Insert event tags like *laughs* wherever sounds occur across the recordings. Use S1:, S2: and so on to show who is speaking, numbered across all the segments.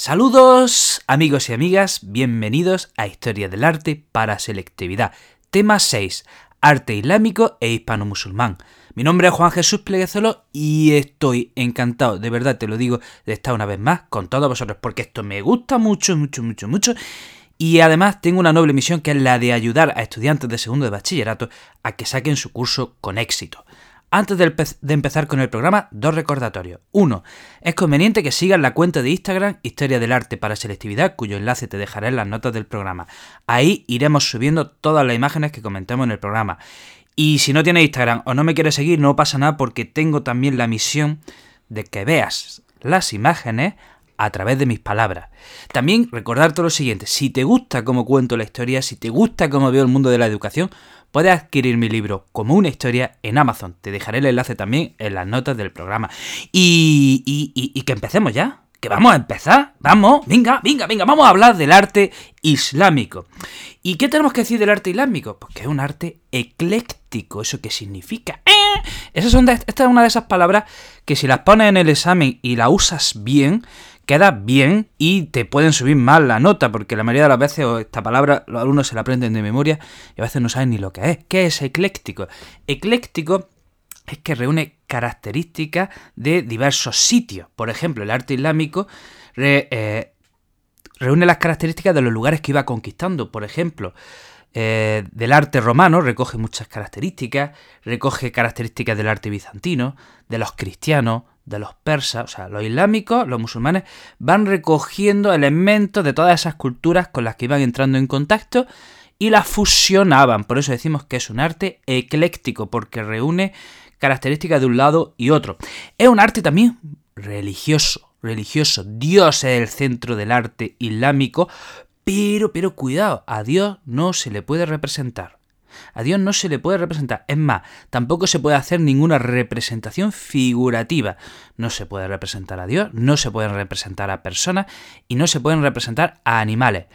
S1: Saludos amigos y amigas, bienvenidos a Historia del Arte para Selectividad. Tema 6. Arte islámico e hispano-musulmán. Mi nombre es Juan Jesús Pleguezolo y estoy encantado, de verdad te lo digo, de estar una vez más con todos vosotros, porque esto me gusta mucho, mucho, mucho, mucho. Y además tengo una noble misión que es la de ayudar a estudiantes de segundo de bachillerato a que saquen su curso con éxito. Antes de, empezar con el programa, dos recordatorios. Uno, es conveniente que sigas la cuenta de Instagram Historia del Arte para Selectividad, cuyo enlace te dejaré en las notas del programa. Ahí iremos subiendo todas las imágenes que comentamos en el programa. Y si no tienes Instagram o no me quieres seguir, no pasa nada porque tengo también la misión de que veas las imágenes a través de mis palabras. También recordarte lo siguiente, si te gusta cómo cuento la historia, si te gusta cómo veo el mundo de la educación, puedes adquirir mi libro como una historia en Amazon. Te dejaré el enlace también en las notas del programa. Y, y, que empecemos ya. Que vamos a empezar. Vamos, venga, venga, venga. Vamos a hablar del arte islámico. ¿Y qué tenemos que decir del arte islámico? Pues que es un arte ecléctico. ¿Eso qué significa? ¡Eh! esta es una de esas palabras que si las pones en el examen y la usas bien, queda bien y te pueden subir mal la nota, porque la mayoría de las veces esta palabra los alumnos se la aprenden de memoria y a veces no saben ni lo que es. ¿Qué es ecléctico? Ecléctico es que reúne características de diversos sitios. Por ejemplo, el arte islámico eh, reúne las características de los lugares que iba conquistando. Por ejemplo, eh, del arte romano recoge muchas características, recoge características del arte bizantino, de los cristianos, de los persas, o sea, los islámicos, los musulmanes, van recogiendo elementos de todas esas culturas con las que iban entrando en contacto y las fusionaban. Por eso decimos que es un arte ecléctico, porque reúne características de un lado y otro. Es un arte también religioso, religioso. Dios es el centro del arte islámico, pero, pero cuidado, a Dios no se le puede representar. A Dios no se le puede representar. Es más, tampoco se puede hacer ninguna representación figurativa. No se puede representar a Dios, no se pueden representar a personas y no se pueden representar a animales.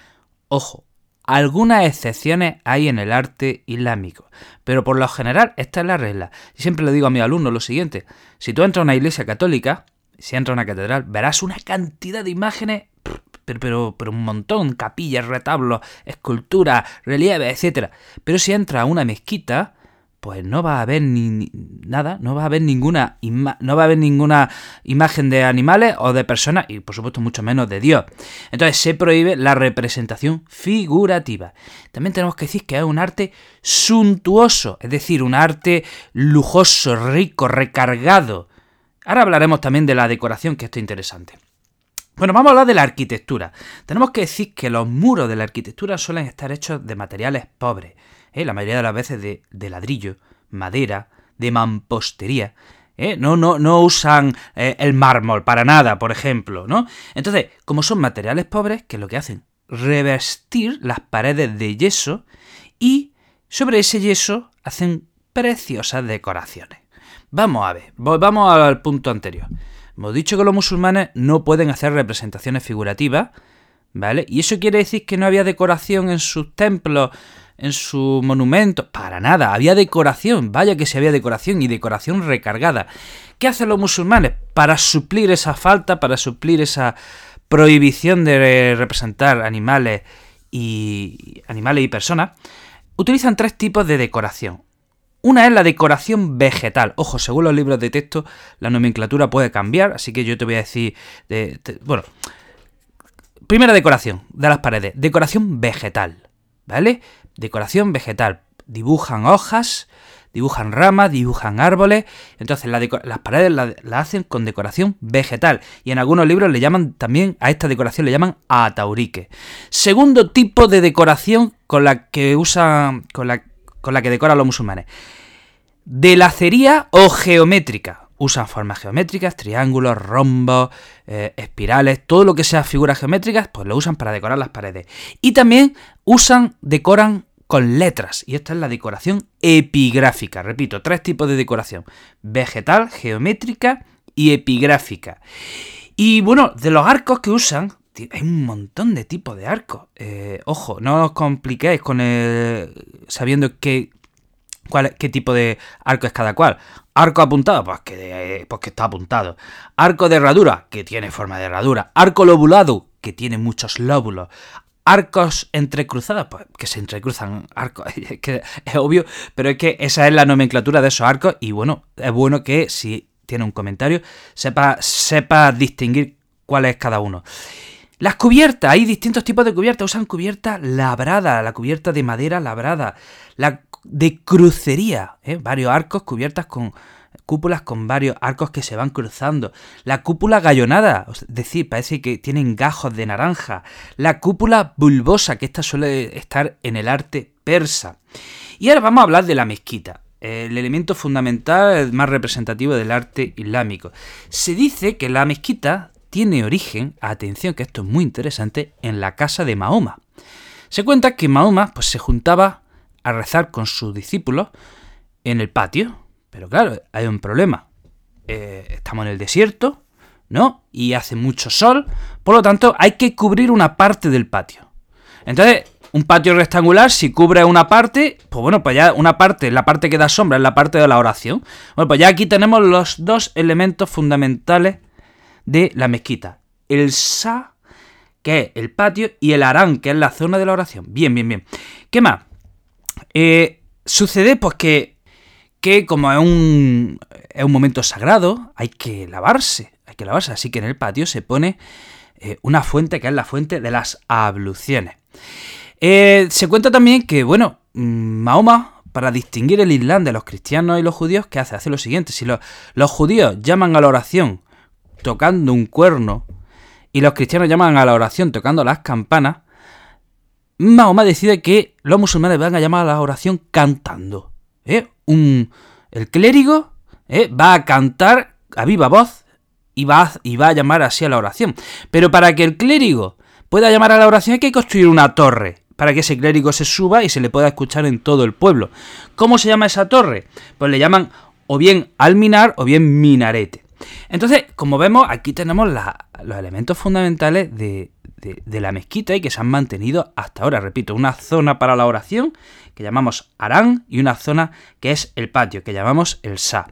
S1: Ojo, algunas excepciones hay en el arte islámico, pero por lo general esta es la regla. Y siempre le digo a mis alumnos lo siguiente, si tú entras a una iglesia católica, si entras a una catedral, verás una cantidad de imágenes pero, pero, un montón, capillas, retablos, esculturas, relieves, etc. Pero si entra a una mezquita, pues no va a haber ni, nada, no va a haber ninguna no va a haber ninguna imagen de animales o de personas y por supuesto mucho menos de Dios. Entonces se prohíbe la representación figurativa. También tenemos que decir que es un arte suntuoso, es decir, un arte lujoso, rico, recargado. Ahora hablaremos también de la decoración, que esto es interesante. Bueno, vamos a hablar de la arquitectura. Tenemos que decir que los muros de la arquitectura suelen estar hechos de materiales pobres, ¿eh? la mayoría de las veces de, ladrillo, madera, de mampostería. ¿eh? No, no, no usan eh, el mármol para nada, por ejemplo, ¿no? Entonces, como son materiales pobres, ¿qué es lo que hacen? Revestir las paredes de yeso y sobre ese yeso hacen preciosas decoraciones. Vamos a ver, vamos al punto anterior. Hemos dicho que los musulmanes no pueden hacer representaciones figurativas, ¿vale? Y eso quiere decir que no había decoración en sus templos, en sus monumentos. Para nada, había decoración, vaya que si había decoración y decoración recargada. ¿Qué hacen los musulmanes para suplir esa falta, para suplir esa prohibición de representar animales y animales y personas? Utilizan tres tipos de decoración. Una es la decoración vegetal. Ojo, según los libros de texto, la nomenclatura puede cambiar, así que yo te voy a decir. bueno, primera decoración de las paredes: decoración vegetal. ¿Vale? Decoración vegetal. Dibujan hojas, dibujan ramas, dibujan árboles. Entonces las paredes las hacen con decoración vegetal. Y en algunos libros le llaman también, a esta decoración le llaman ataurique. Segundo tipo de decoración con la que usan, con la, con la que decoran los musulmanes. De lacería o geométrica. usan formas geométricas, triángulos, rombos, eh, espirales, todo lo que sea figuras geométricas, pues lo usan para decorar las paredes. Y también usan, decoran con letras. Y esta es la decoración epigráfica. Repito, tres tipos de decoración. Vegetal, geométrica y epigráfica. Y bueno, de los arcos que usan, hay un montón de tipos de arcos. Eh, ojo, no os compliquéis con el. sabiendo qué, qué tipo de arco es cada cual. Arco apuntado, pues que, pues que está apuntado. Arco de herradura, que tiene forma de herradura. Arco lobulado, que tiene muchos lóbulos. Arcos entrecruzados, pues que se entrecruzan arcos, *laughs* que es obvio, pero es que esa es la nomenclatura de esos arcos y bueno, es bueno que si tiene un comentario sepa, sepa distinguir cuál es cada uno. Las cubiertas, hay distintos tipos de cubiertas. Usan cubierta labrada, la cubierta de madera labrada, la de crucería, ¿eh? varios arcos cubiertas con cúpulas con varios arcos que se van cruzando. La cúpula gallonada, es decir, parece que tienen gajos de naranja. La cúpula bulbosa, que esta suele estar en el arte persa. Y ahora vamos a hablar de la mezquita el elemento fundamental más representativo del arte islámico. Se dice que la mezquita tiene origen, atención que esto es muy interesante, en la casa de Mahoma. Se cuenta que Mahoma pues, se juntaba a rezar con sus discípulos en el patio, pero claro, hay un problema. Eh, estamos en el desierto, ¿no? Y hace mucho sol, por lo tanto hay que cubrir una parte del patio. Entonces, un patio rectangular, si cubre una parte, pues bueno, pues ya una parte, la parte que da sombra es la parte de la oración. Bueno, pues ya aquí tenemos los dos elementos fundamentales de la mezquita. El sa, que es el patio, y el arán, que es la zona de la oración. Bien, bien, bien. ¿Qué más? Eh, sucede pues que, que como es un, es un momento sagrado, hay que lavarse, hay que lavarse. Así que en el patio se pone eh, una fuente que es la fuente de las abluciones. Eh, se cuenta también que, bueno, mm, Mahoma para distinguir el Islam de los cristianos y los judíos, ¿qué hace? Hace lo siguiente, si los judíos llaman a la oración tocando un cuerno y los cristianos llaman a la oración tocando las campanas, Mahoma decide que los musulmanes van a llamar a la oración cantando. ¿eh? Un, el clérigo ¿eh? va a cantar a viva voz y va, y va a llamar así a la oración. Pero para que el clérigo pueda llamar a la oración hay que construir una torre para que ese clérigo se suba y se le pueda escuchar en todo el pueblo. ¿Cómo se llama esa torre? Pues le llaman o bien alminar o bien minarete. Entonces, como vemos, aquí tenemos los elementos fundamentales de, la mezquita y que se han mantenido hasta ahora. Repito, una zona para la oración que llamamos Arán y una zona que es el patio, que llamamos el Sa.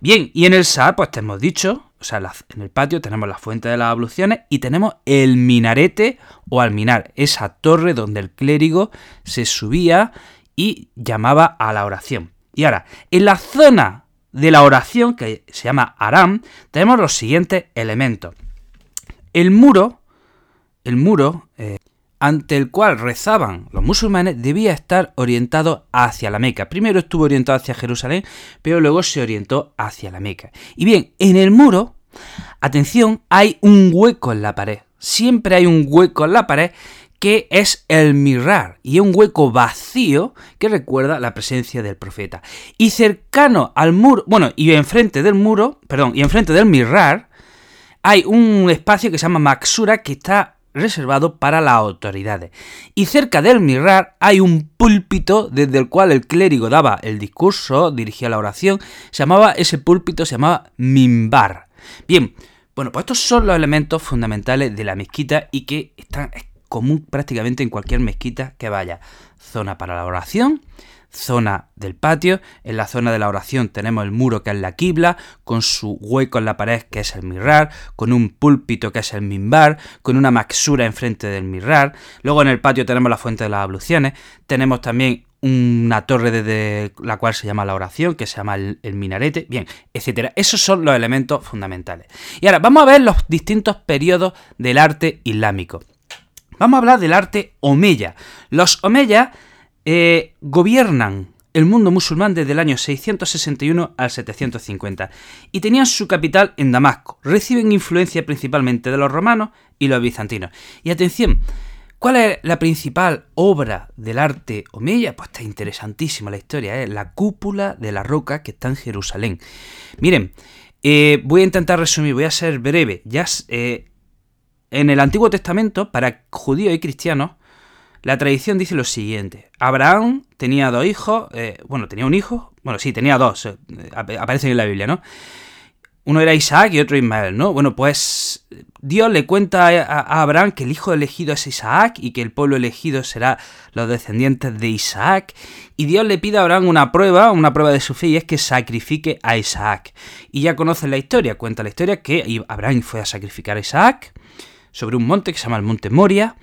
S1: Bien, y en el Sa, pues te hemos dicho, o sea, en el patio tenemos la fuente de las abluciones y tenemos el minarete o alminar, esa torre donde el clérigo se subía y llamaba a la oración. Y ahora, en la zona de la oración, que se llama Aram, tenemos los siguientes elementos. El muro, el muro eh, ante el cual rezaban los musulmanes debía estar orientado hacia la Meca. Primero estuvo orientado hacia Jerusalén, pero luego se orientó hacia la Meca. Y bien, en el muro, atención, hay un hueco en la pared. Siempre hay un hueco en la pared que es el mirar y un hueco vacío que recuerda la presencia del profeta. Y cercano al muro, bueno, y enfrente del muro, perdón, y enfrente del mirar hay un espacio que se llama Maxura que está reservado para las autoridades. Y cerca del mirar hay un púlpito desde el cual el clérigo daba el discurso, dirigía la oración, se llamaba ese púlpito se llamaba mimbar. Bien, bueno, pues estos son los elementos fundamentales de la mezquita y que están común prácticamente en cualquier mezquita que vaya. Zona para la oración, zona del patio. En la zona de la oración tenemos el muro que es la quibla, con su hueco en la pared que es el mirrar, con un púlpito que es el mimbar, con una maxura enfrente del mirrar. Luego en el patio tenemos la fuente de las abluciones. Tenemos también una torre desde la cual se llama la oración, que se llama el, el, minarete, bien, etcétera. Esos son los elementos fundamentales. Y ahora vamos a ver los distintos periodos del arte islámico. Vamos a hablar del arte omeya. Los omeyas eh, gobiernan el mundo musulmán desde el año 661 al 750 y tenían su capital en Damasco. Reciben influencia principalmente de los romanos y los bizantinos. Y atención, ¿cuál es la principal obra del arte omeya? Pues está interesantísima la historia, ¿eh? la cúpula de la roca que está en Jerusalén. Miren, Eh, voy a intentar resumir, voy a ser breve. Ya eh, en el Antiguo Testamento, para judíos y cristianos, la tradición dice lo siguiente. Abraham tenía dos hijos, eh, bueno, tenía un hijo, bueno, sí, tenía dos, aparecen en la Biblia, ¿no? Uno era Isaac y otro Ismael, ¿no? Bueno, pues Dios le cuenta a Abraham que el hijo elegido es Isaac y que el pueblo elegido será los descendientes de Isaac. Y Dios le pide a Abraham una prueba, una prueba de su fe, y es que sacrifique a Isaac. Y ya conocen la historia, cuenta la historia que Abraham fue a sacrificar a Isaac sobre un monte que se llama el Monte Moria.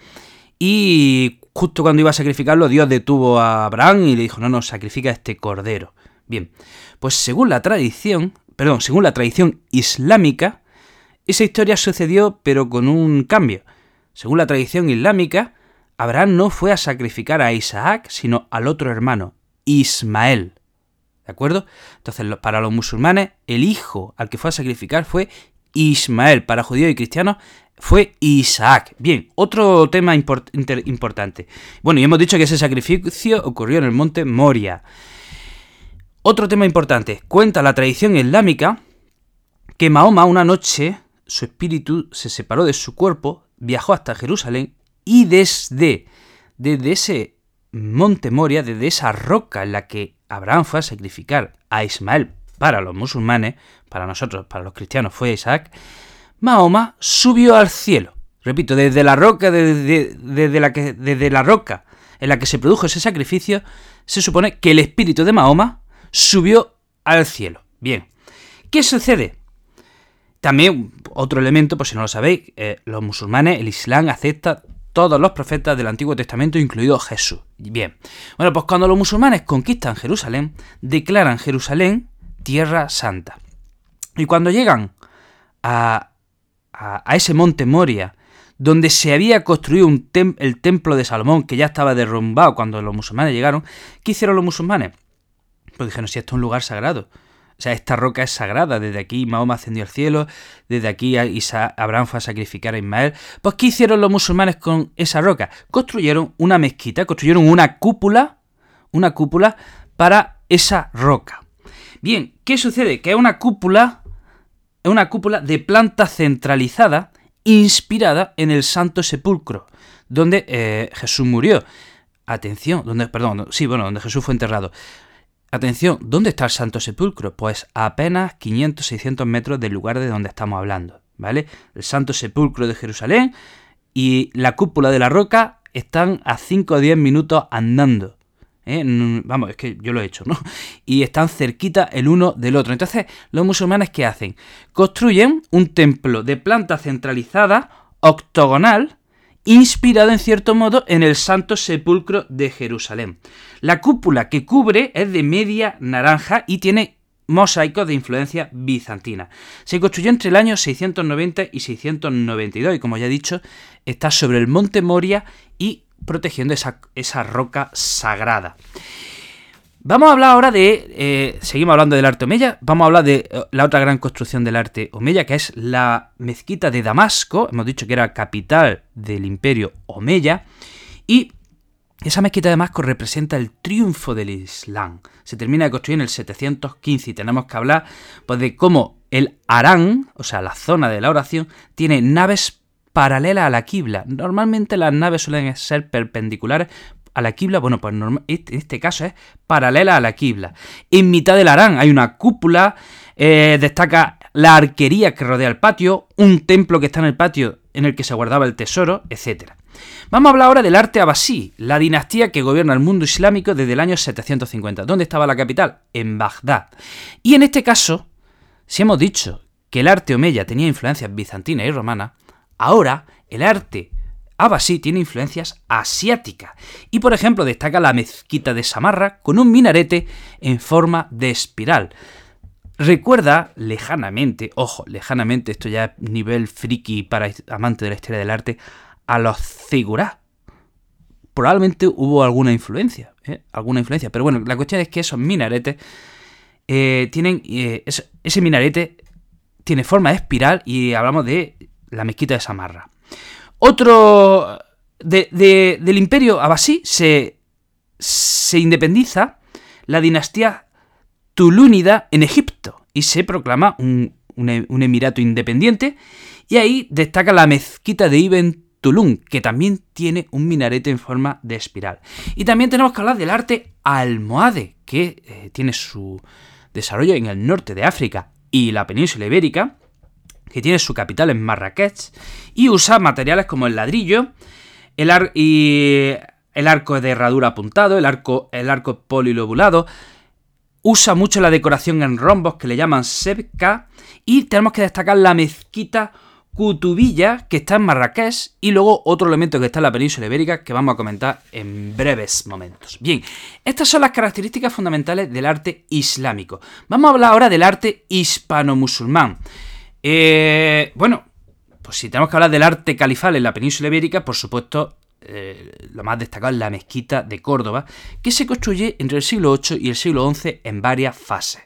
S1: Y justo cuando iba a sacrificarlo, Dios detuvo a Abraham y le dijo, no, no, sacrifica este cordero. Bien, pues según la tradición, perdón, según la tradición islámica, esa historia sucedió pero con un cambio. Según la tradición islámica, Abraham no fue a sacrificar a Isaac, sino al otro hermano, Ismael. ¿De acuerdo? Entonces, para los musulmanes, el hijo al que fue a sacrificar fue Ismael. Para judíos y cristianos, fue Isaac. Bien, otro tema importante. Bueno, y hemos dicho que ese sacrificio ocurrió en el monte Moria. Otro tema importante. Cuenta la tradición islámica que Mahoma una noche su espíritu se separó de su cuerpo, viajó hasta Jerusalén y desde, desde ese monte Moria, desde esa roca en la que Abraham fue a sacrificar a Ismael para los musulmanes, para nosotros, para los cristianos fue Isaac, Mahoma subió al cielo. Repito, desde la roca, desde, la que, desde la roca en la que se produjo ese sacrificio, se supone que el espíritu de Mahoma subió al cielo. Bien, ¿qué sucede? También, otro elemento, por si no lo sabéis, eh, los musulmanes, el Islam acepta todos los profetas del Antiguo Testamento, incluido Jesús. Bien, bueno, pues cuando los musulmanes conquistan Jerusalén, declaran Jerusalén tierra santa. Y cuando llegan a, a, ese monte Moria, donde se había construido el templo de Salomón, que ya estaba derrumbado cuando los musulmanes llegaron, ¿qué hicieron los musulmanes? Pues dijeron, si esto es un lugar sagrado. O sea, esta roca es sagrada. Desde aquí Mahoma ascendió al cielo, desde aquí Abraham fue a sacrificar a Ismael. Pues, ¿qué hicieron los musulmanes con esa roca? Construyeron una mezquita, construyeron una cúpula, una cúpula para esa roca. Bien, ¿qué sucede? Que es una cúpula, es una cúpula de planta centralizada, inspirada en el Santo Sepulcro, donde eh, Jesús murió. Atención, donde, perdón, sí, bueno, donde Jesús fue enterrado. Atención, ¿dónde está el Santo Sepulcro? Pues a apenas 500-600 metros del lugar de donde estamos hablando, ¿vale? El Santo Sepulcro de Jerusalén y la cúpula de la roca están a 5 o 10 minutos andando. ¿Eh? Vamos, es que yo lo he hecho, ¿no? *laughs* Y están cerquita el uno del otro. Entonces, los musulmanes, ¿qué hacen? Construyen un templo de planta centralizada, octogonal, inspirado en cierto modo en el Santo Sepulcro de Jerusalén. La cúpula que cubre es de media naranja y tiene mosaicos de influencia bizantina. Se construyó entre el año 690 y 692 y como ya he dicho está sobre el monte Moria y protegiendo esa, esa roca sagrada. Vamos a hablar ahora de. Eh, seguimos hablando del arte Omeya. Vamos a hablar de eh, la otra gran construcción del arte Omeya, que es la mezquita de Damasco. Hemos dicho que era capital del imperio Omeya. Y esa mezquita de Damasco representa el triunfo del Islam. Se termina de construir en el 715 y tenemos que hablar pues, de cómo el Arán, o sea, la zona de la oración, tiene naves paralelas a la quibla. Normalmente las naves suelen ser perpendiculares a la quibla, bueno, pues este, en este caso es paralela a la quibla. En mitad del Arán hay una cúpula, eh, destaca la arquería que rodea el patio, un templo que está en el patio en el que se guardaba el tesoro, etc. Vamos a hablar ahora del arte abasí, la dinastía que gobierna el mundo islámico desde el año 750. ¿Dónde estaba la capital? En Bagdad. Y en este caso, si hemos dicho que el arte omeya tenía influencias bizantinas y romanas, ahora el arte Abasí tiene influencias asiáticas y por ejemplo destaca la mezquita de Samarra con un minarete en forma de espiral. Recuerda lejanamente, ojo, lejanamente, esto ya es nivel friki para amante de la historia del arte, a los zigurá. Probablemente hubo alguna influencia, ¿eh? alguna influencia, pero bueno, la cuestión es que esos minaretes eh, tienen, eh, ese minarete tiene forma de espiral y hablamos de la mezquita de Samarra. Otro del imperio abasí se, se independiza la dinastía tulúnida en Egipto y se proclama un, un, emirato independiente, y ahí destaca la mezquita de Ibn Tulum, que también tiene un minarete en forma de espiral. Y también tenemos que hablar del arte almohade, que eh, tiene su desarrollo en el norte de África y la península ibérica, que tiene su capital en Marrakech, y usa materiales como el ladrillo el arco de herradura apuntado, el arco, el arco polilobulado, usa mucho la decoración en rombos que le llaman sebka, y tenemos que destacar la mezquita Cutubilla, que está en Marrakech, y luego otro elemento que está en la península ibérica que vamos a comentar en breves momentos. Bien, estas son las características fundamentales del arte islámico. Vamos a hablar ahora del arte hispano-musulmán. Eh, bueno, pues si tenemos que hablar del arte califal en la península ibérica, por supuesto, eh, lo más destacado es la mezquita de Córdoba, que se construye entre el siglo VIII y el siglo XI en varias fases.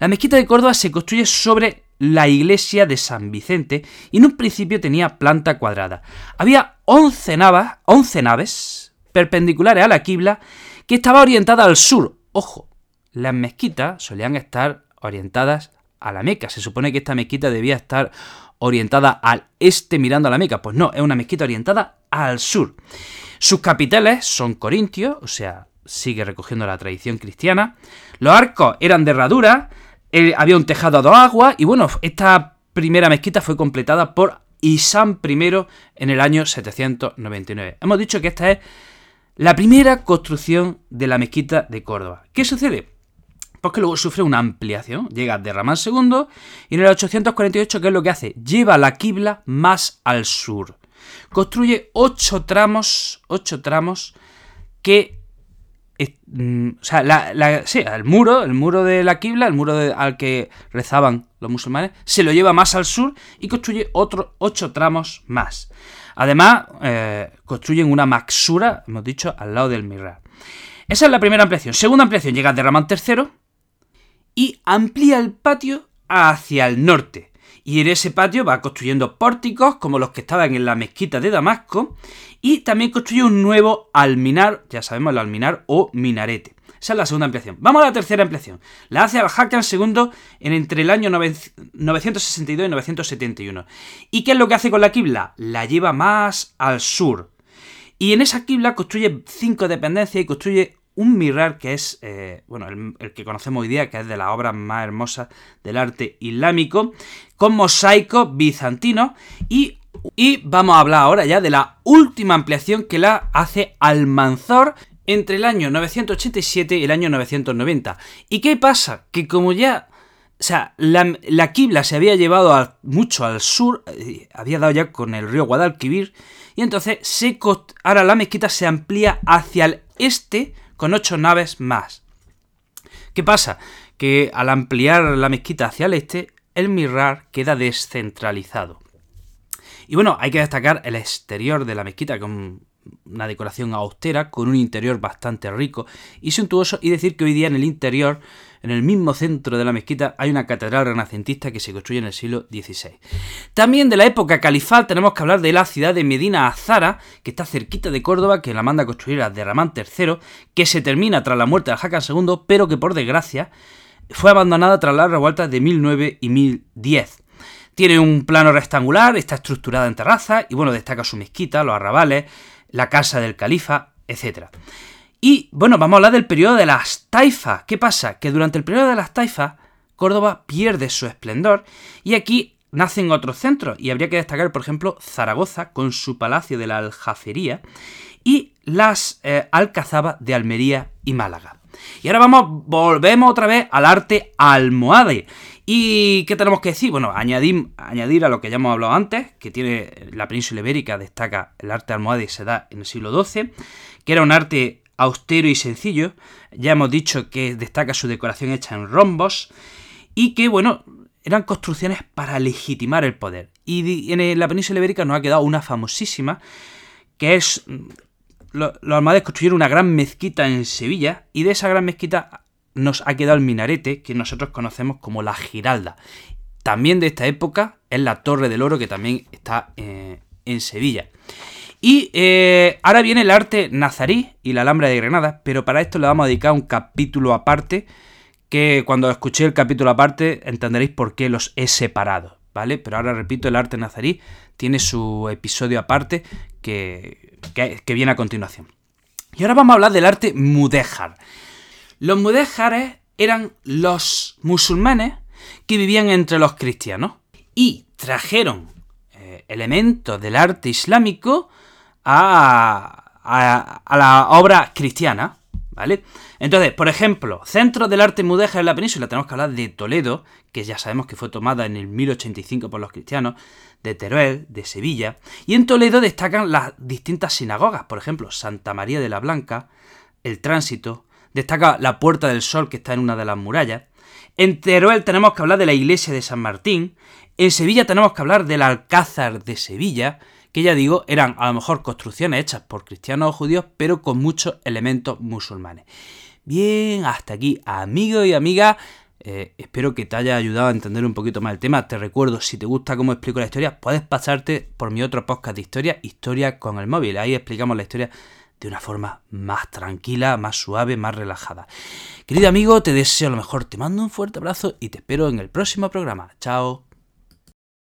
S1: La mezquita de Córdoba se construye sobre la iglesia de San Vicente y en un principio tenía planta cuadrada. Había 11, naves perpendiculares a la quibla que estaba orientada al sur. Ojo, las mezquitas solían estar orientadas a la Meca. Se supone que esta mezquita debía estar orientada al este mirando a la Meca. Pues no, es una mezquita orientada al sur. Sus capiteles son corintios, o sea, sigue recogiendo la tradición cristiana. Los arcos eran de herradura, eh, había un tejado a dos aguas y bueno, esta primera mezquita fue completada por Isam I en el año 799. Hemos dicho que esta es la primera construcción de la mezquita de Córdoba. ¿Qué sucede? Pues que luego sufre una ampliación, llega a II y en el 848, ¿qué es lo que hace? Lleva la quibla más al sur. Construye ocho tramos, ocho tramos que Mm, o sea, el muro, el muro de la Qibla, el muro al que rezaban los musulmanes, se lo lleva más al sur y construye otros ocho tramos más. Además, eh, construyen una maxura, hemos dicho, al lado del Mirra. Esa es la primera ampliación. Segunda ampliación, llega de Ramán III y amplía el patio hacia el norte. Y en ese patio va construyendo pórticos como los que estaban en la mezquita de Damasco y también construye un nuevo alminar, ya sabemos el alminar o minarete. Esa es la segunda ampliación. Vamos a la tercera ampliación. La hace Al-Hakan II en entre el año 962 y 971. ¿Y qué es lo que hace con la quibla? La lleva más al sur. Y en esa quibla construye cinco dependencias y construye un mirar que es, eh, bueno, el, que conocemos hoy día, que es de las obras más hermosas del arte islámico, con mosaicos bizantinos y y vamos a hablar ahora ya de la última ampliación que la hace Almanzor entre el año 987 y el año 990. ¿Y qué pasa? Que como ya... O sea, la, la Qibla se había llevado mucho al sur, eh, había dado ya con el río Guadalquivir, y entonces se, ahora la mezquita se amplía hacia el este con ocho naves más. ¿Qué pasa? Que al ampliar la mezquita hacia el este, el Mirar queda descentralizado. Y bueno, hay que destacar el exterior de la mezquita con una decoración austera, con un interior bastante rico y suntuoso, y decir que hoy día en el interior, en el mismo centro de la mezquita, hay una catedral renacentista que se construye en el siglo XVI. También de la época califal tenemos que hablar de la ciudad de Medina Azara, que está cerquita de Córdoba, que la manda a construir a Ramán III, que se termina tras la muerte de Hakan II, pero que por desgracia fue abandonada tras las revueltas de 1009 y 1010. Tiene un plano rectangular, está estructurada en terraza y bueno, destaca su mezquita, los arrabales, la casa del califa, etc. Y bueno, vamos a hablar del periodo de las taifas. ¿Qué pasa? Que durante el periodo de las taifas, Córdoba pierde su esplendor y aquí nacen otros centros y habría que destacar, por ejemplo, Zaragoza con su palacio de la Aljafería y las eh, Alcazaba de Almería y Málaga. Y ahora vamos, volvemos otra vez al arte almohade. ¿Y qué tenemos que decir? Bueno, añadir, añadir a lo que ya hemos hablado antes, que tiene la península ibérica, destaca el arte almohade y se da en el siglo XII, que era un arte austero y sencillo. Ya hemos dicho que destaca su decoración hecha en rombos y que, bueno, eran construcciones para legitimar el poder. Y en la península ibérica nos ha quedado una famosísima, que es... Los, almohades construyeron una gran mezquita en Sevilla y de esa gran mezquita nos ha quedado el minarete que nosotros conocemos como la Giralda. También de esta época es la Torre del Oro que también está eh, en Sevilla. Y eh, ahora viene el arte nazarí y la Alhambra de Granada, pero para esto le vamos a dedicar un capítulo aparte que cuando escuché el capítulo aparte entenderéis por qué los he separado, ¿vale? Pero ahora repito, el arte nazarí tiene su episodio aparte que, que, viene a continuación. Y ahora vamos a hablar del arte mudéjar. Los mudéjares eran los musulmanes que vivían entre los cristianos y trajeron eh, elementos del arte islámico a, a, la obra cristiana, ¿vale? Entonces, por ejemplo, centro del arte mudéjar en la península, tenemos que hablar de Toledo, que ya sabemos que fue tomada en el 1085 por los cristianos, de Teruel, de Sevilla, y en Toledo destacan las distintas sinagogas, por ejemplo, Santa María de la Blanca, el Tránsito, destaca la Puerta del Sol que está en una de las murallas, en Teruel tenemos que hablar de la iglesia de San Martín, en Sevilla tenemos que hablar del Alcázar de Sevilla, que ya digo, eran a lo mejor construcciones hechas por cristianos o judíos, pero con muchos elementos musulmanes. Bien, hasta aquí, amigos y amigas. Eh, espero que te haya ayudado a entender un poquito más el tema. Te recuerdo, si te gusta cómo explico la historia, puedes pasarte por mi otro podcast de historia, Historia con el móvil. Ahí explicamos la historia de una forma más tranquila, más suave, más relajada. Querido amigo, te deseo lo mejor, te mando un fuerte abrazo y te espero en el próximo programa. Chao.